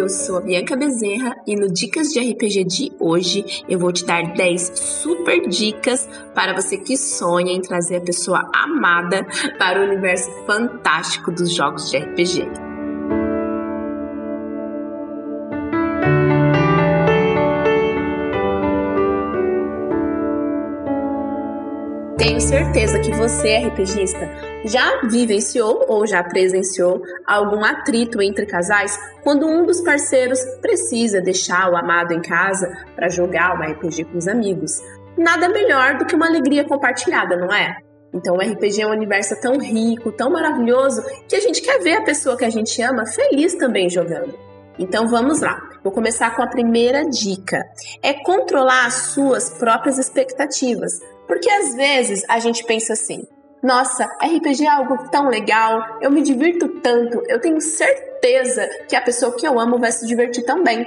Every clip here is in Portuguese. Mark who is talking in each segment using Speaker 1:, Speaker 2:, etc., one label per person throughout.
Speaker 1: eu sou a Bianca Bezerra e no Dicas de RPG de hoje eu vou te dar 10 super dicas para você que sonha em trazer a pessoa amada para o universo fantástico dos jogos de RPG. Tenho certeza que você, RPGista, já vivenciou ou já presenciou algum atrito entre casais quando um dos parceiros precisa deixar o amado em casa para jogar um RPG com os amigos. Nada melhor do que uma alegria compartilhada, não é? Então o RPG é um universo tão rico, tão maravilhoso, que a gente quer ver a pessoa que a gente ama feliz também jogando. Então vamos lá. Vou começar com a primeira dica. É controlar as suas próprias expectativas. Porque às vezes a gente pensa assim: nossa, RPG é algo tão legal, eu me divirto tanto, eu tenho certeza que a pessoa que eu amo vai se divertir também.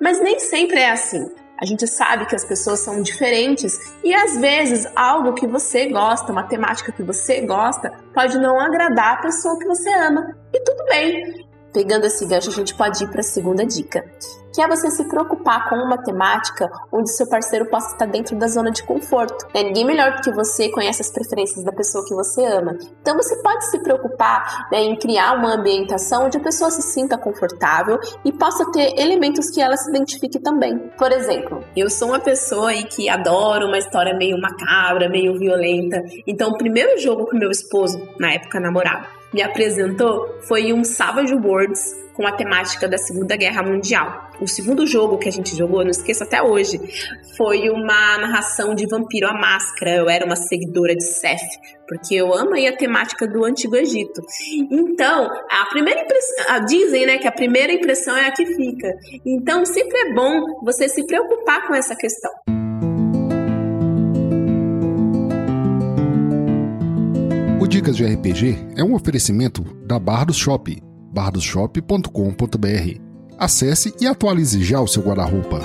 Speaker 1: Mas nem sempre é assim. A gente sabe que as pessoas são diferentes e às vezes algo que você gosta, uma temática que você gosta, pode não agradar a pessoa que você ama. E tudo bem. Pegando esse gancho, a gente pode ir para a segunda dica, que é você se preocupar com uma temática onde seu parceiro possa estar dentro da zona de conforto. Né? Ninguém melhor do que você conhece as preferências da pessoa que você ama. Então você pode se preocupar né, em criar uma ambientação onde a pessoa se sinta confortável e possa ter elementos que ela se identifique também. Por exemplo, eu sou uma pessoa aí que adora uma história meio macabra, meio violenta. Então o primeiro jogo com meu esposo, na época namorado, me apresentou foi um Savage Worlds com a temática da Segunda Guerra Mundial. O segundo jogo que a gente jogou, não esqueço até hoje, foi uma narração de Vampiro à Máscara. Eu era uma seguidora de Seth, porque eu amo aí a temática do Antigo Egito. Então, a primeira impressão, dizem, né, que a primeira impressão é a que fica. Então, sempre é bom você se preocupar com essa questão.
Speaker 2: Dicas de RPG é um oferecimento da Bardos Shop, bardosshop.com.br. Acesse e atualize já o seu guarda-roupa.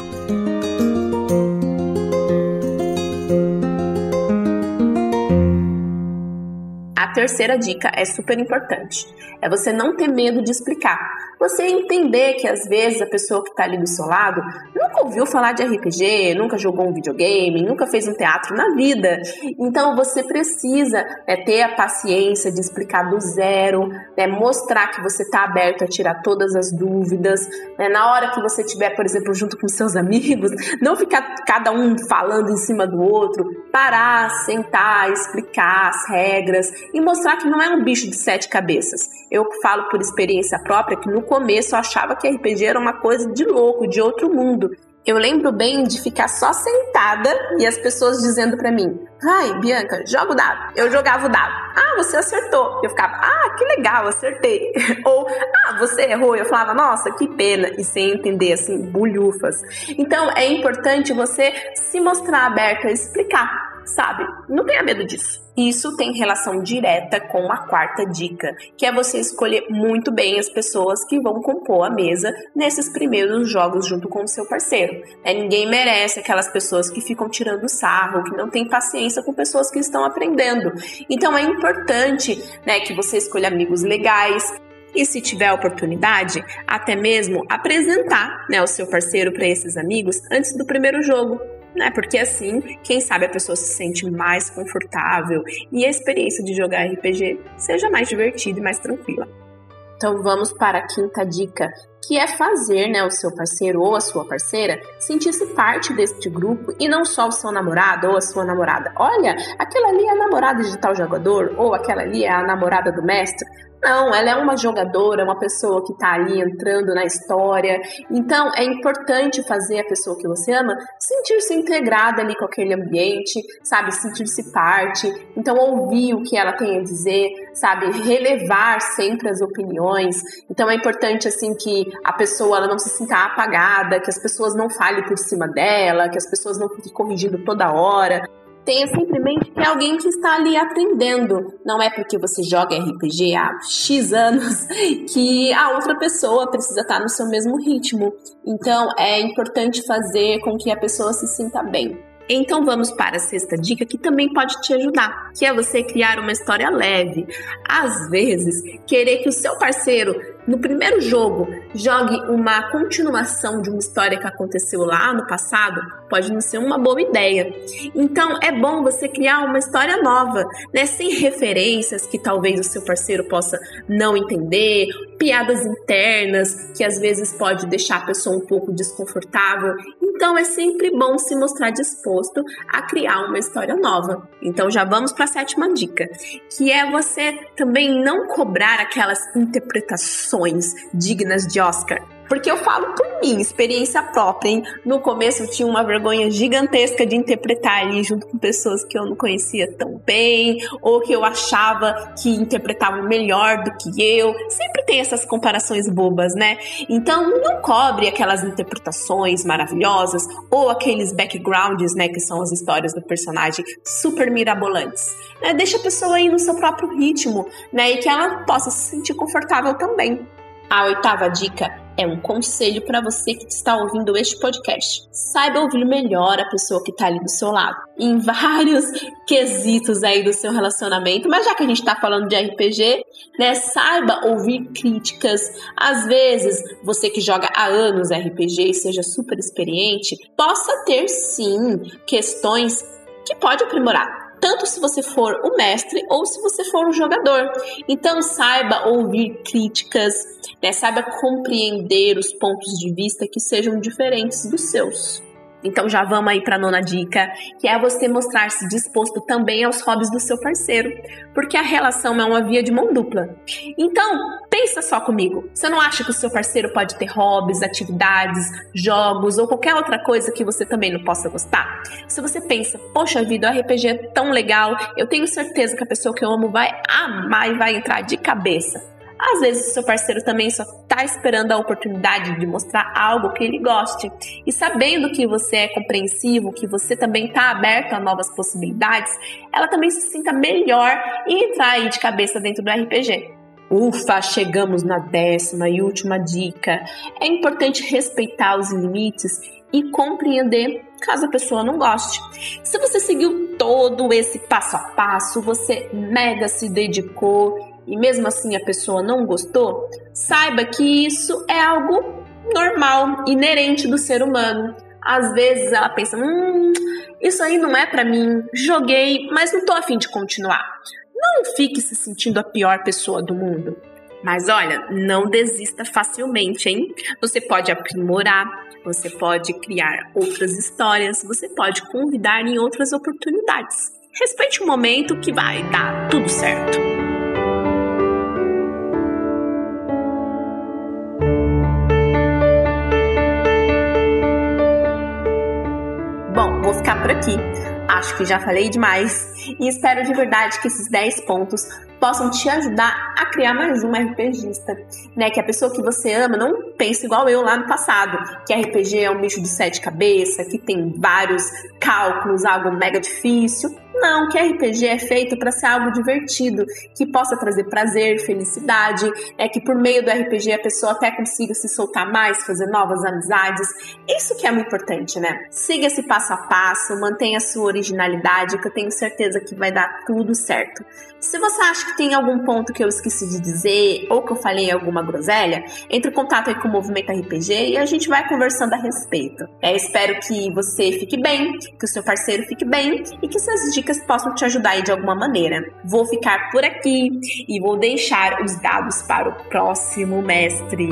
Speaker 1: A terceira dica é super importante. É você não ter medo de explicar. Você entender que às vezes a pessoa que está ali do seu lado nunca ouviu falar de RPG, nunca jogou um videogame, nunca fez um teatro na vida. Então você precisa é, ter a paciência de explicar do zero, né, mostrar que você está aberto a tirar todas as dúvidas. Né, na hora que você estiver, por exemplo, junto com seus amigos, não ficar cada um falando em cima do outro, parar, sentar, explicar as regras e mostrar que não é um bicho de sete cabeças. Eu falo por experiência própria que no começo eu achava que RPG era uma coisa de louco, de outro mundo. Eu lembro bem de ficar só sentada e as pessoas dizendo para mim: Ai, Bianca, joga o dado. Eu jogava o dado. Ah, você acertou. Eu ficava: Ah, que legal, acertei. Ou Ah, você errou. Eu falava: Nossa, que pena. E sem entender, assim, bulhufas. Então é importante você se mostrar aberto a explicar sabe? Não tenha medo disso. Isso tem relação direta com a quarta dica, que é você escolher muito bem as pessoas que vão compor a mesa nesses primeiros jogos junto com o seu parceiro. É, ninguém merece aquelas pessoas que ficam tirando sarro, que não têm paciência com pessoas que estão aprendendo. Então é importante né, que você escolha amigos legais, e se tiver oportunidade, até mesmo apresentar né, o seu parceiro para esses amigos antes do primeiro jogo, né? Porque assim, quem sabe a pessoa se sente mais confortável e a experiência de jogar RPG seja mais divertida e mais tranquila. Então vamos para a quinta dica, que é fazer né, o seu parceiro ou a sua parceira sentir-se parte deste grupo e não só o seu namorado ou a sua namorada. Olha, aquela ali é a namorada de tal jogador ou aquela ali é a namorada do mestre. Não, ela é uma jogadora, uma pessoa que está ali entrando na história. Então é importante fazer a pessoa que você ama sentir-se integrada ali com aquele ambiente, sabe? Sentir-se parte. Então ouvir o que ela tem a dizer, sabe? Relevar sempre as opiniões. Então é importante assim que a pessoa ela não se sinta apagada, que as pessoas não falem por cima dela, que as pessoas não fiquem corrigindo toda hora tenha sempre em mente que é alguém que está ali aprendendo. Não é porque você joga RPG há X anos que a outra pessoa precisa estar no seu mesmo ritmo. Então é importante fazer com que a pessoa se sinta bem. Então vamos para a sexta dica que também pode te ajudar, que é você criar uma história leve. Às vezes, querer que o seu parceiro no primeiro jogo jogue uma continuação de uma história que aconteceu lá no passado, pode não ser uma boa ideia. Então é bom você criar uma história nova, né, sem referências que talvez o seu parceiro possa não entender, piadas internas que às vezes pode deixar a pessoa um pouco desconfortável. Então é sempre bom se mostrar disposto a criar uma história nova. Então já vamos para a sétima dica, que é você também não cobrar aquelas interpretações dignas de Oscar. Porque eu falo por mim, experiência própria, hein? No começo eu tinha uma vergonha gigantesca de interpretar ali junto com pessoas que eu não conhecia tão bem, ou que eu achava que interpretavam melhor do que eu. Sempre tem essas comparações bobas, né? Então não cobre aquelas interpretações maravilhosas ou aqueles backgrounds, né? Que são as histórias do personagem super mirabolantes. Né? Deixa a pessoa ir no seu próprio ritmo, né? E que ela possa se sentir confortável também. A oitava dica é um conselho para você que está ouvindo este podcast. Saiba ouvir melhor a pessoa que está ali do seu lado. Em vários quesitos aí do seu relacionamento, mas já que a gente está falando de RPG, né, saiba ouvir críticas. Às vezes, você que joga há anos RPG e seja super experiente, possa ter sim questões que pode aprimorar tanto se você for o mestre ou se você for o jogador. Então saiba ouvir críticas, né? saiba compreender os pontos de vista que sejam diferentes dos seus. Então já vamos aí para a nona dica, que é você mostrar-se disposto também aos hobbies do seu parceiro, porque a relação é uma via de mão dupla. Então, pensa só comigo. Você não acha que o seu parceiro pode ter hobbies, atividades, jogos ou qualquer outra coisa que você também não possa gostar? Se você pensa, poxa vida, o RPG é tão legal, eu tenho certeza que a pessoa que eu amo vai amar e vai entrar de cabeça. Às vezes, seu parceiro também só está esperando a oportunidade de mostrar algo que ele goste. E sabendo que você é compreensivo, que você também está aberto a novas possibilidades, ela também se sinta melhor e entrar aí de cabeça dentro do RPG. Ufa, chegamos na décima e última dica. É importante respeitar os limites e compreender caso a pessoa não goste. Se você seguiu todo esse passo a passo, você mega se dedicou e mesmo assim a pessoa não gostou, saiba que isso é algo normal, inerente do ser humano. Às vezes ela pensa, hum, isso aí não é para mim, joguei, mas não tô afim de continuar. Não fique se sentindo a pior pessoa do mundo. Mas olha, não desista facilmente, hein? Você pode aprimorar, você pode criar outras histórias, você pode convidar em outras oportunidades. Respeite o momento que vai dar tudo certo. Por aqui. Acho que já falei demais e espero de verdade que esses 10 pontos possam te ajudar a criar mais um RPGista, né? Que a pessoa que você ama não pense igual eu lá no passado, que RPG é um bicho de sete cabeças, que tem vários cálculos, algo mega difícil. Não, que RPG é feito para ser algo divertido, que possa trazer prazer, felicidade, é que por meio do RPG a pessoa até consiga se soltar mais, fazer novas amizades. Isso que é muito importante, né? Siga esse passo a passo, mantenha a sua originalidade, que eu tenho certeza que vai dar tudo certo. Se você acha tem algum ponto que eu esqueci de dizer ou que eu falei alguma groselha, entre em contato aí com o Movimento RPG e a gente vai conversando a respeito. É, espero que você fique bem, que o seu parceiro fique bem e que essas dicas possam te ajudar aí de alguma maneira. Vou ficar por aqui e vou deixar os dados para o próximo mestre.